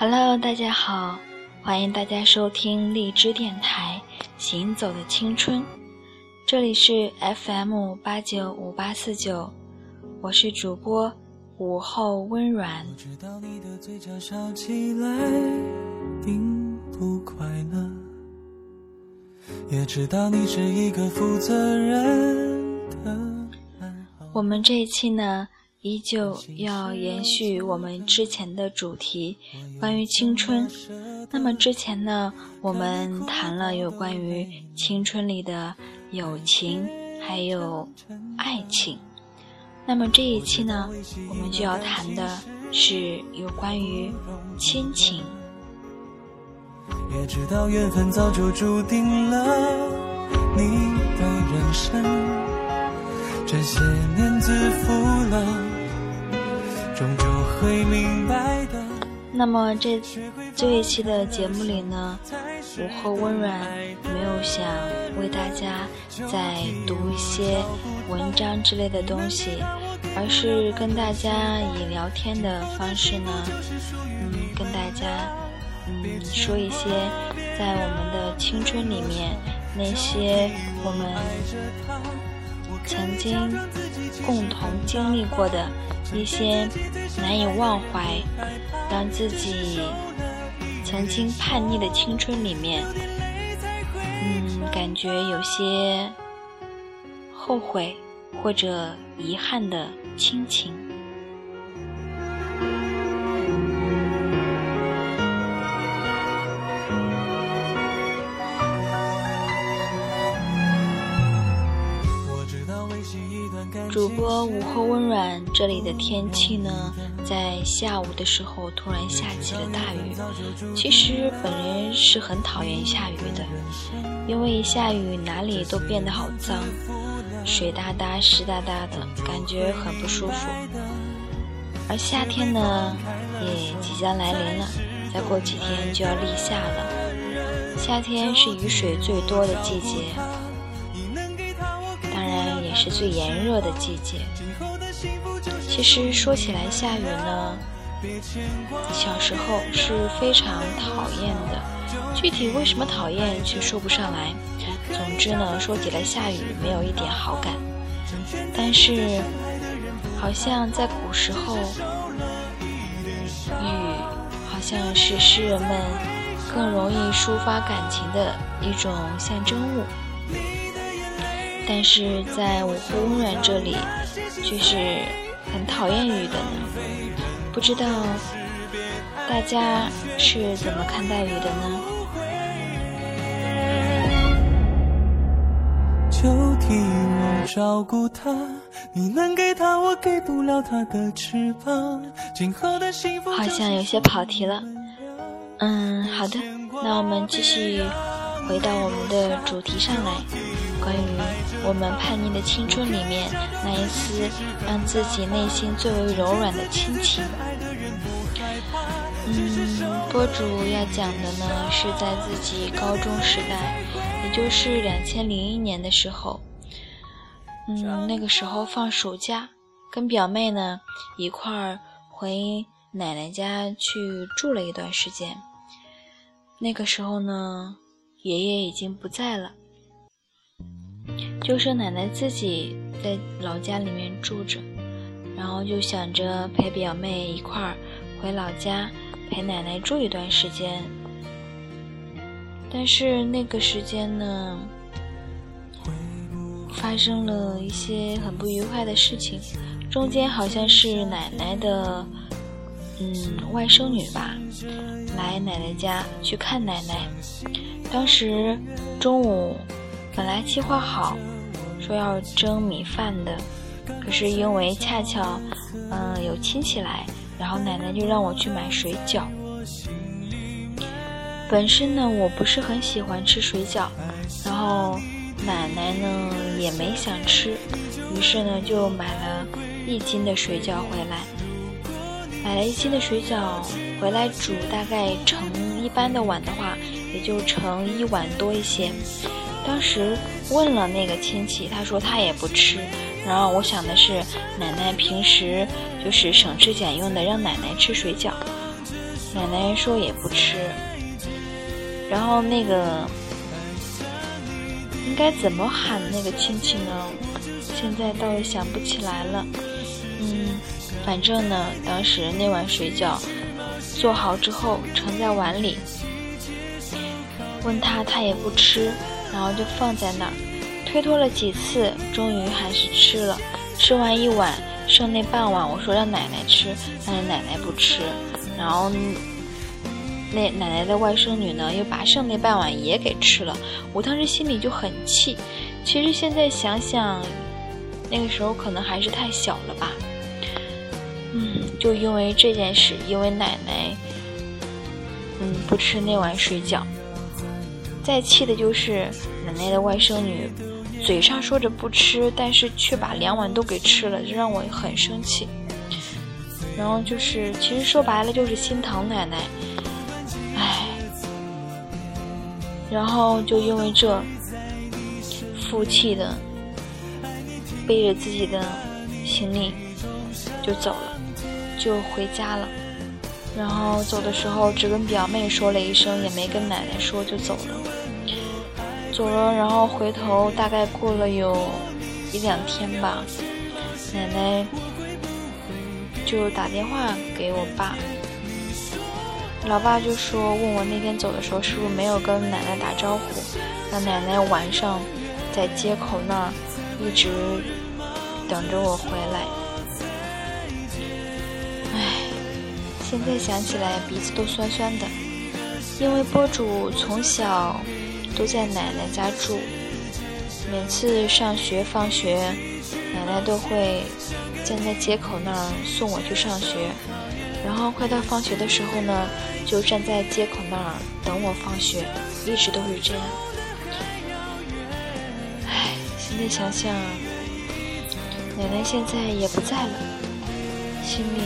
Hello，大家好，欢迎大家收听荔枝电台《行走的青春》，这里是 FM 八九五八四九，我是主播午后温软。我们这一期呢？依旧要延续我们之前的主题，关于青春。那么之前呢，我们谈了有关于青春里的友情，还有爱情。那么这一期呢，我们就要谈的是有关于亲情。也知道缘分早就注定了你的人生，这些年自负了。终究会明白的。那么这这一期的节目里呢，午后温软没有想为大家再读一些文章之类的东西，而是跟大家以聊天的方式呢，嗯，跟大家嗯说一些在我们的青春里面那些我们。曾经共同经历过的一些难以忘怀，让自己曾经叛逆的青春里面，嗯，感觉有些后悔或者遗憾的亲情。主播午后温软，这里的天气呢，在下午的时候突然下起了大雨。其实本人是很讨厌下雨的，因为一下雨哪里都变得好脏，水哒哒、湿哒哒的，感觉很不舒服。而夏天呢，也即将来临了，再过几天就要立夏了。夏天是雨水最多的季节。是最炎热的季节。其实说起来，下雨呢，小时候是非常讨厌的。具体为什么讨厌，却说不上来。总之呢，说起来下雨没有一点好感。但是，好像在古时候，雨好像是诗人们更容易抒发感情的一种象征物。但是在午后温软这里，却是很讨厌雨的呢。不知道大家是怎么看待雨的呢？就替我照顾他，你能给他我给不了他的翅膀。今后的幸福好像有些跑题了。嗯，好的，那我们继续回到我们的主题上来。关于我们叛逆的青春里面那一丝让自己内心最为柔软的亲情，嗯，播主要讲的呢是在自己高中时代，也就是两千零一年的时候，嗯，那个时候放暑假，跟表妹呢一块儿回奶奶家去住了一段时间。那个时候呢，爷爷已经不在了。就剩奶奶自己在老家里面住着，然后就想着陪表妹一块儿回老家陪奶奶住一段时间。但是那个时间呢，发生了一些很不愉快的事情，中间好像是奶奶的嗯外甥女吧，来奶奶家去看奶奶。当时中午。本来计划好说要蒸米饭的，可是因为恰巧，嗯，有亲戚来，然后奶奶就让我去买水饺。本身呢，我不是很喜欢吃水饺，然后奶奶呢也没想吃，于是呢就买了一斤的水饺回来。买了一斤的水饺回来煮，大概盛一般的碗的话，也就盛一碗多一些。当时问了那个亲戚，他说他也不吃。然后我想的是，奶奶平时就是省吃俭用的让奶奶吃水饺。奶奶说也不吃。然后那个应该怎么喊那个亲戚呢？现在倒是想不起来了。嗯，反正呢，当时那碗水饺做好之后盛在碗里，问他他也不吃，然后就放在那儿，推脱了几次，终于还是吃了。吃完一碗，剩那半碗，我说让奶奶吃，但是奶奶不吃。然后那奶奶的外甥女呢，又把剩那半碗也给吃了。我当时心里就很气。其实现在想想，那个时候可能还是太小了吧。嗯，就因为这件事，因为奶奶，嗯，不吃那碗水饺。再气的就是奶奶的外甥女。嘴上说着不吃，但是却把两碗都给吃了，这让我很生气。然后就是，其实说白了就是心疼奶奶，唉。然后就因为这，负气的背着自己的行李就走了，就回家了。然后走的时候只跟表妹说了一声，也没跟奶奶说，就走了。走了，然后回头，大概过了有一两天吧，奶奶就打电话给我爸，老爸就说问我那天走的时候是不是没有跟奶奶打招呼，那奶奶晚上在街口那儿一直等着我回来。唉，现在想起来鼻子都酸酸的，因为播主从小。都在奶奶家住，每次上学放学，奶奶都会站在街口那儿送我去上学，然后快到放学的时候呢，就站在街口那儿等我放学，一直都是这样。唉，现在想想，奶奶现在也不在了，心里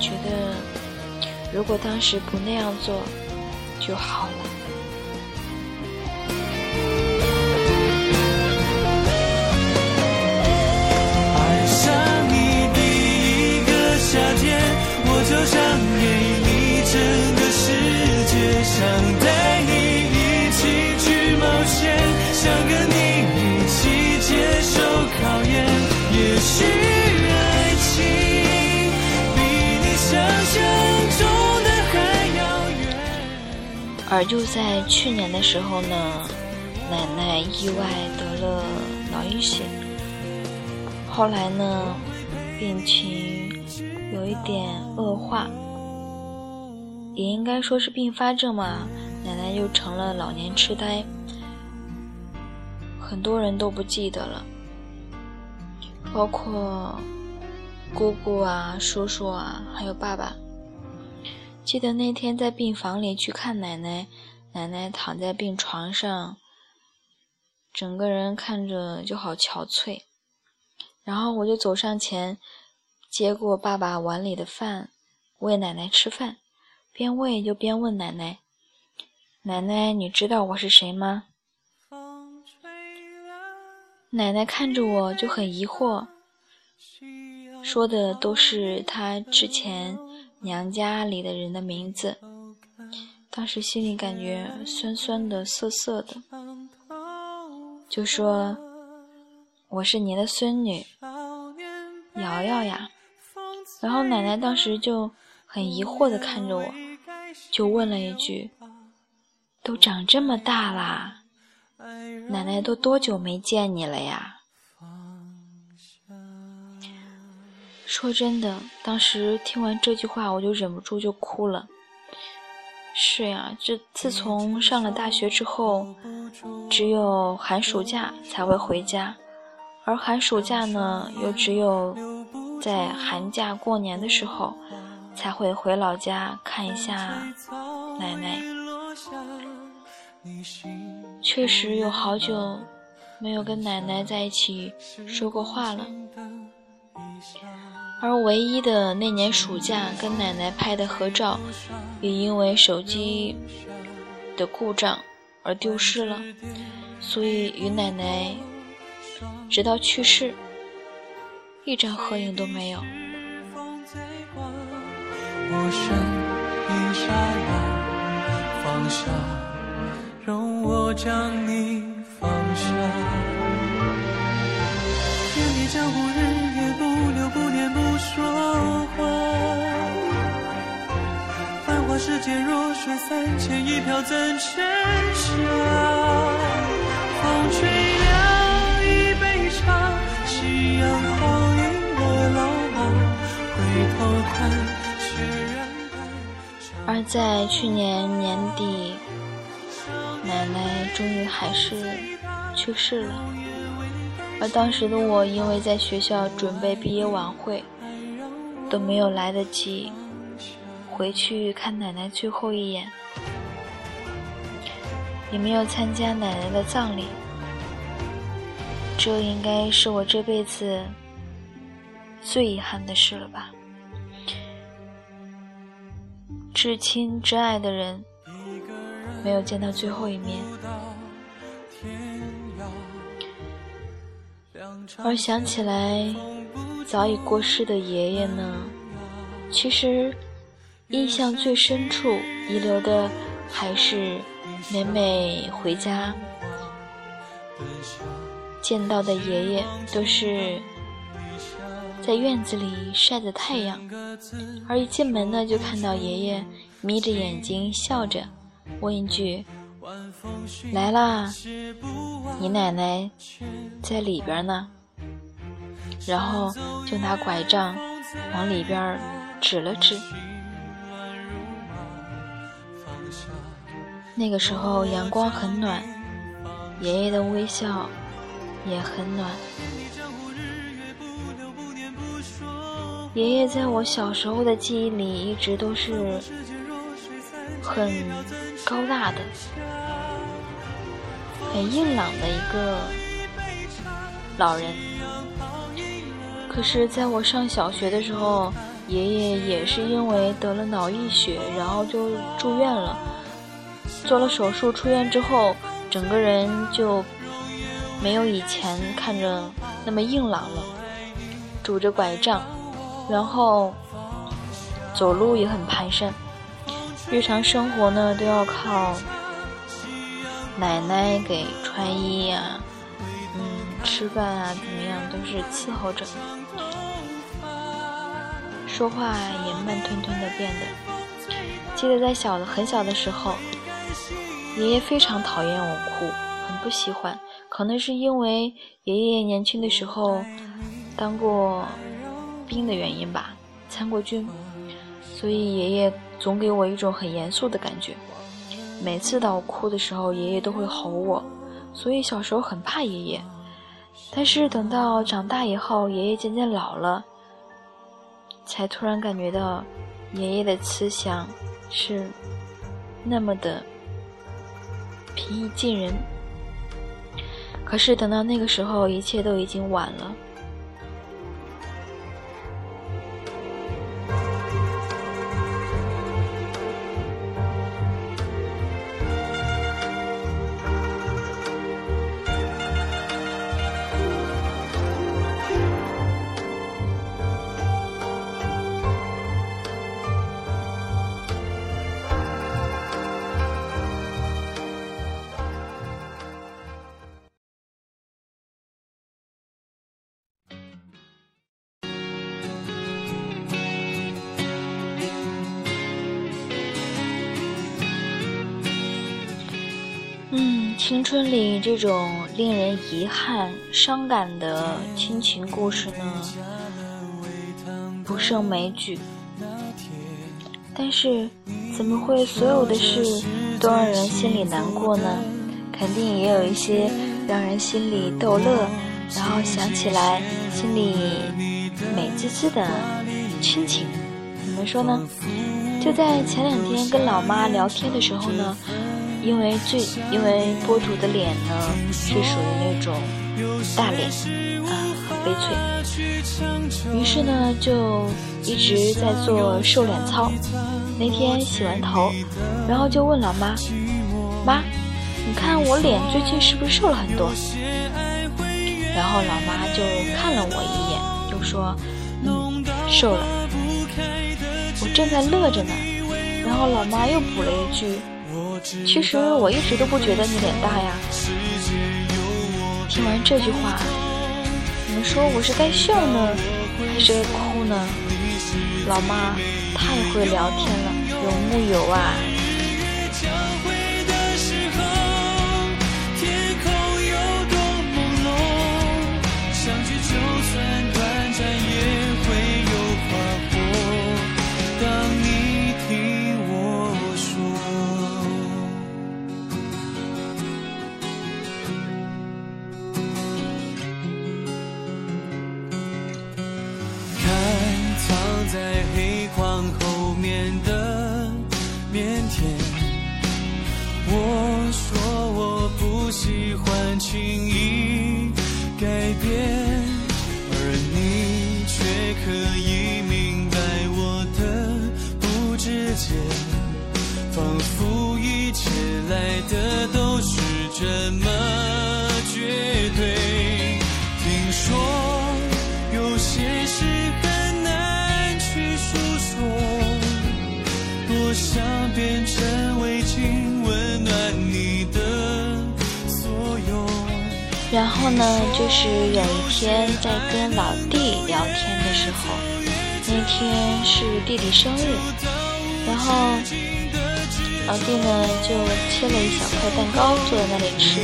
觉得，如果当时不那样做就好了。而就在去年的时候呢，奶奶意外得了脑溢血，后来呢，病情有一点恶化，也应该说是并发症嘛，奶奶又成了老年痴呆，很多人都不记得了，包括姑姑啊、叔叔啊，还有爸爸。记得那天在病房里去看奶奶，奶奶躺在病床上，整个人看着就好憔悴。然后我就走上前，接过爸爸碗里的饭，喂奶奶吃饭，边喂就边问奶奶：“奶奶，你知道我是谁吗？”奶奶看着我就很疑惑，说的都是她之前。娘家里的人的名字，当时心里感觉酸酸的、涩涩的，就说：“我是您的孙女，瑶瑶呀。”然后奶奶当时就很疑惑的看着我，就问了一句：“都长这么大啦，奶奶都多久没见你了呀？”说真的，当时听完这句话，我就忍不住就哭了。是呀，这自从上了大学之后，只有寒暑假才会回家，而寒暑假呢，又只有在寒假过年的时候才会回老家看一下奶奶。确实有好久没有跟奶奶在一起说过话了。而唯一的那年暑假跟奶奶拍的合照，也因为手机的故障而丢失了，所以与奶奶直到去世，一张合影都没有。我，放下，容我将你放下。世界弱水三千，一瓢怎盛下？风吹凉一杯茶，夕阳好映了老，回头看。而在去年年底，奶奶终于还是去世了。而当时的我，因为在学校准备毕业晚会，都没有来得及回去看奶奶最后一眼，也没有参加奶奶的葬礼。这应该是我这辈子最遗憾的事了吧。至亲至爱的人，没有见到最后一面。而想起来早已过世的爷爷呢，其实印象最深处遗留的还是每每回家见到的爷爷，都是。在院子里晒着太阳，而一进门呢，就看到爷爷眯着眼睛笑着，问一句：“来啦，你奶奶在里边呢。”然后就拿拐杖往里边指了指。那个时候阳光很暖，爷爷的微笑也很暖。爷爷在我小时候的记忆里一直都是很高大的、很硬朗的一个老人。可是，在我上小学的时候，爷爷也是因为得了脑溢血，然后就住院了。做了手术，出院之后，整个人就没有以前看着那么硬朗了，拄着拐杖。然后走路也很蹒跚，日常生活呢都要靠奶奶给穿衣呀，嗯，吃饭啊，怎么样都是伺候着，说话也慢吞吞的变得。记得在小的很小的时候，爷爷非常讨厌我哭，很不喜欢，可能是因为爷爷年轻的时候当过。兵的原因吧，参过军，所以爷爷总给我一种很严肃的感觉。每次当我哭的时候，爷爷都会吼我，所以小时候很怕爷爷。但是等到长大以后，爷爷渐渐老了，才突然感觉到爷爷的慈祥是那么的平易近人。可是等到那个时候，一切都已经晚了。青春里这种令人遗憾、伤感的亲情故事呢，不胜枚举。但是，怎么会所有的事都让人心里难过呢？肯定也有一些让人心里逗乐，然后想起来心里美滋滋的亲情。怎么说呢？就在前两天跟老妈聊天的时候呢。因为最因为播主的脸呢是属于那种大脸啊，很悲催。于是呢就一直在做瘦脸操。那天洗完头，然后就问老妈：“妈，你看我脸最近是不是瘦了很多？”然后老妈就看了我一眼，就说：“嗯，瘦了。”我正在乐着呢。然后老妈又补了一句：“其实我一直都不觉得你脸大呀。”听完这句话，你们说我是该笑呢，还是该哭呢？老妈太会聊天了，有木有啊？轻呢，就是有一天在跟老弟聊天的时候，那天是弟弟生日，然后老弟呢就切了一小块蛋糕坐在那里吃，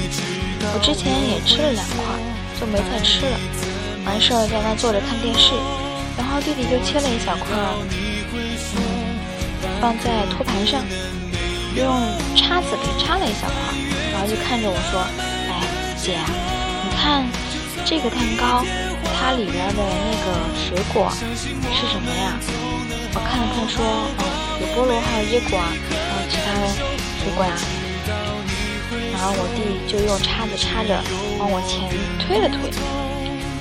我之前也吃了两块，就没再吃了，完事儿在那坐着看电视，然后弟弟就切了一小块，嗯，放在托盘上，用叉子给插了一小块，然后就看着我说：“哎，姐。”看这个蛋糕，它里边的那个水果是什么呀？我看了看，说，哦，有菠萝，还有椰果，还有其他的水果呀。然后我弟就用叉子插着往我前推了推。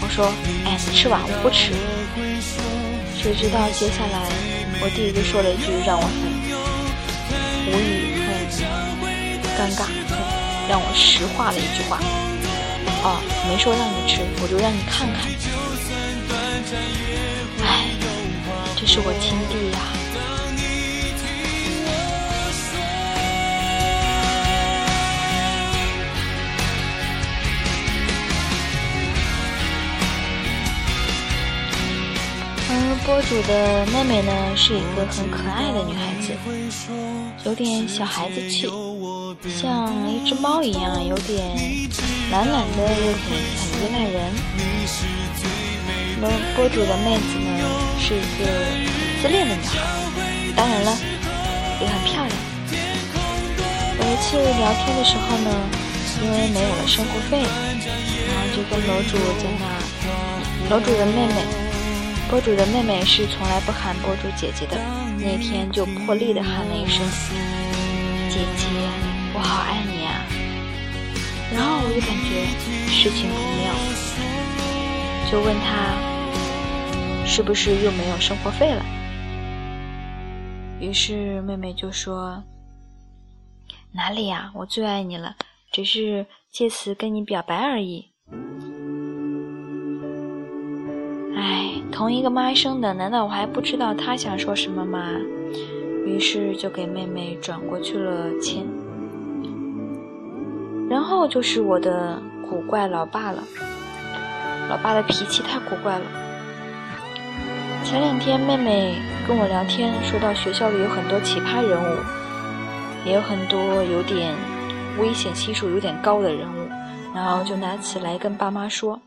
我说，哎，你吃吧，我不吃。谁知道接下来我弟就说了一句让我很无语、很尴尬、很让我石化的一句话。哦，没说让你吃，我就让你看看。哎，这是我亲弟呀。而播主的妹妹呢，是一个很可爱的女孩子，有点小孩子气，像一只猫一样，有点。懒懒的，又很很依赖人。那播主的妹子呢，是一个自恋的女孩，当然了，也很漂亮。有一次聊天的时候呢，因为没有了生活费，然后就跟楼主在那。楼主的妹妹，播主的妹妹是从来不喊播主姐姐的，那天就破例的喊了一声：“姐姐，我好爱你啊。”然后我就感觉事情不妙，就问他是不是又没有生活费了。于是妹妹就说：“哪里呀，我最爱你了，只是借此跟你表白而已。”哎，同一个妈生的，难道我还不知道她想说什么吗？于是就给妹妹转过去了钱。然后就是我的古怪老爸了，老爸的脾气太古怪了。前两天妹妹跟我聊天，说到学校里有很多奇葩人物，也有很多有点危险系数有点高的人物，然后就拿起来跟爸妈说。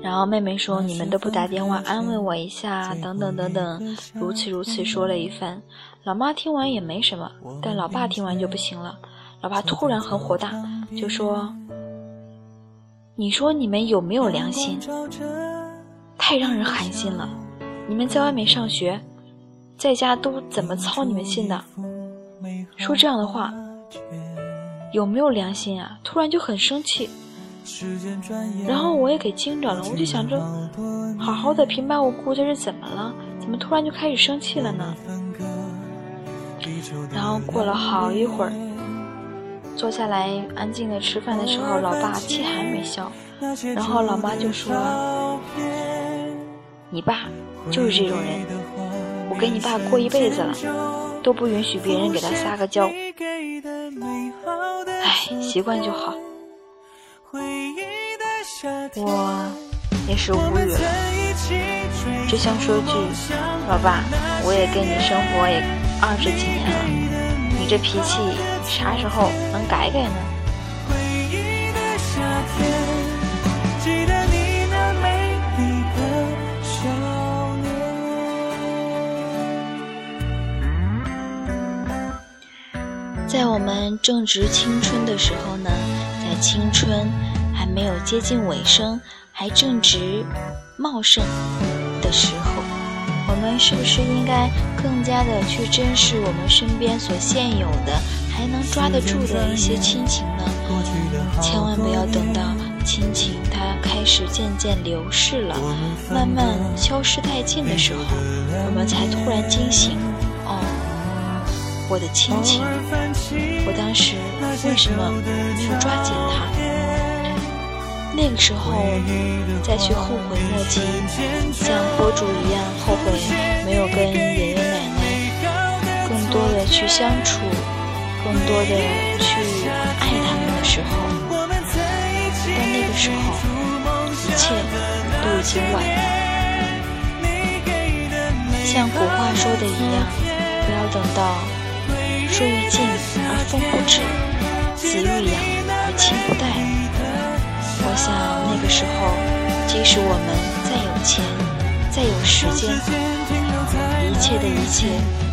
然后妹妹说：“你们都不打电话安慰我一下，等等等等，如此如此说了一番。”老妈听完也没什么，但老爸听完就不行了。老爸突然很火大，就说：“你说你们有没有良心？太让人寒心了！你们在外面上学，在家都怎么操你们心的？说这样的话，有没有良心啊？”突然就很生气，然后我也给惊着了。我就想着，好好的平白无故这是怎么了？怎么突然就开始生气了呢？然后过了好一会儿。坐下来安静的吃饭的时候，老爸气还没消，然后老妈就说：“你爸就是这种人，我跟你爸过一辈子了，都不允许别人给他撒个娇。唉，习惯就好。我也是无语了，只想说句，老爸，我也跟你生活也二十几年了，你这脾气啥时候能改改呢？在我们正值青春的时候呢，在青春还没有接近尾声，还正值茂盛的时候，我们是不是应该更加的去珍视我们身边所现有的，还能抓得住的一些亲情呢？千万不要等到亲情它开始渐渐流逝了，慢慢消失殆尽的时候，我们才突然惊醒哦。我的亲情，我当时为什么没有抓紧它？那个时候再去后悔莫及，像博主一样后悔没有跟爷爷奶奶更多的去相处，更多的去爱他们的时候，但那个时候一切都已经晚了。像古话说的一样，不要等到。树欲静而风不止，子欲养而亲不待。我想那个时候，即使我们再有钱，再有时间，一切的一切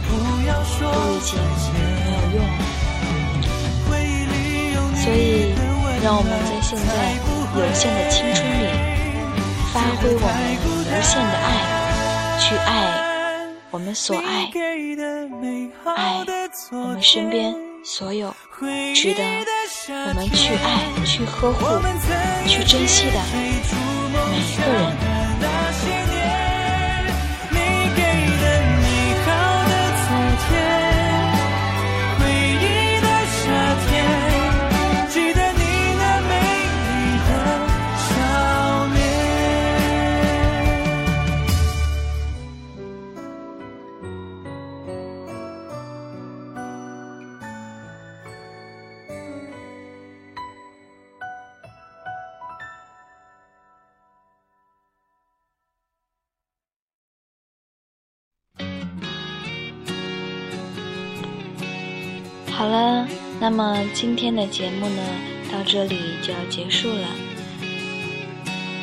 都已经没有用了。所以，让我们在现在有限的青春里，发挥我们无限的爱，去爱我们所爱，爱。我们身边所有值得我们去爱、去呵护、去珍惜的每一个人。好了，那么今天的节目呢，到这里就要结束了。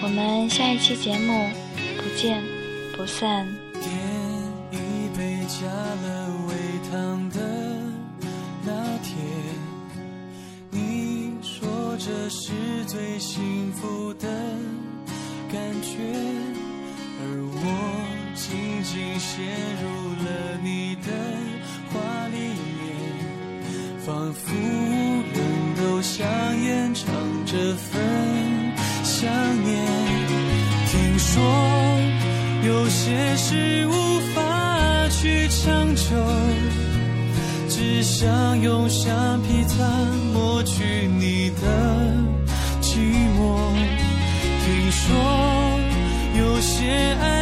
我们下一期节目不见不散。点一杯加了微糖的拿铁，你说这是最幸福的感觉，而我紧紧陷入了你的。仿佛人都像演唱这份想念。听说有些事无法去强求，只想用橡皮擦抹去你的寂寞。听说有些爱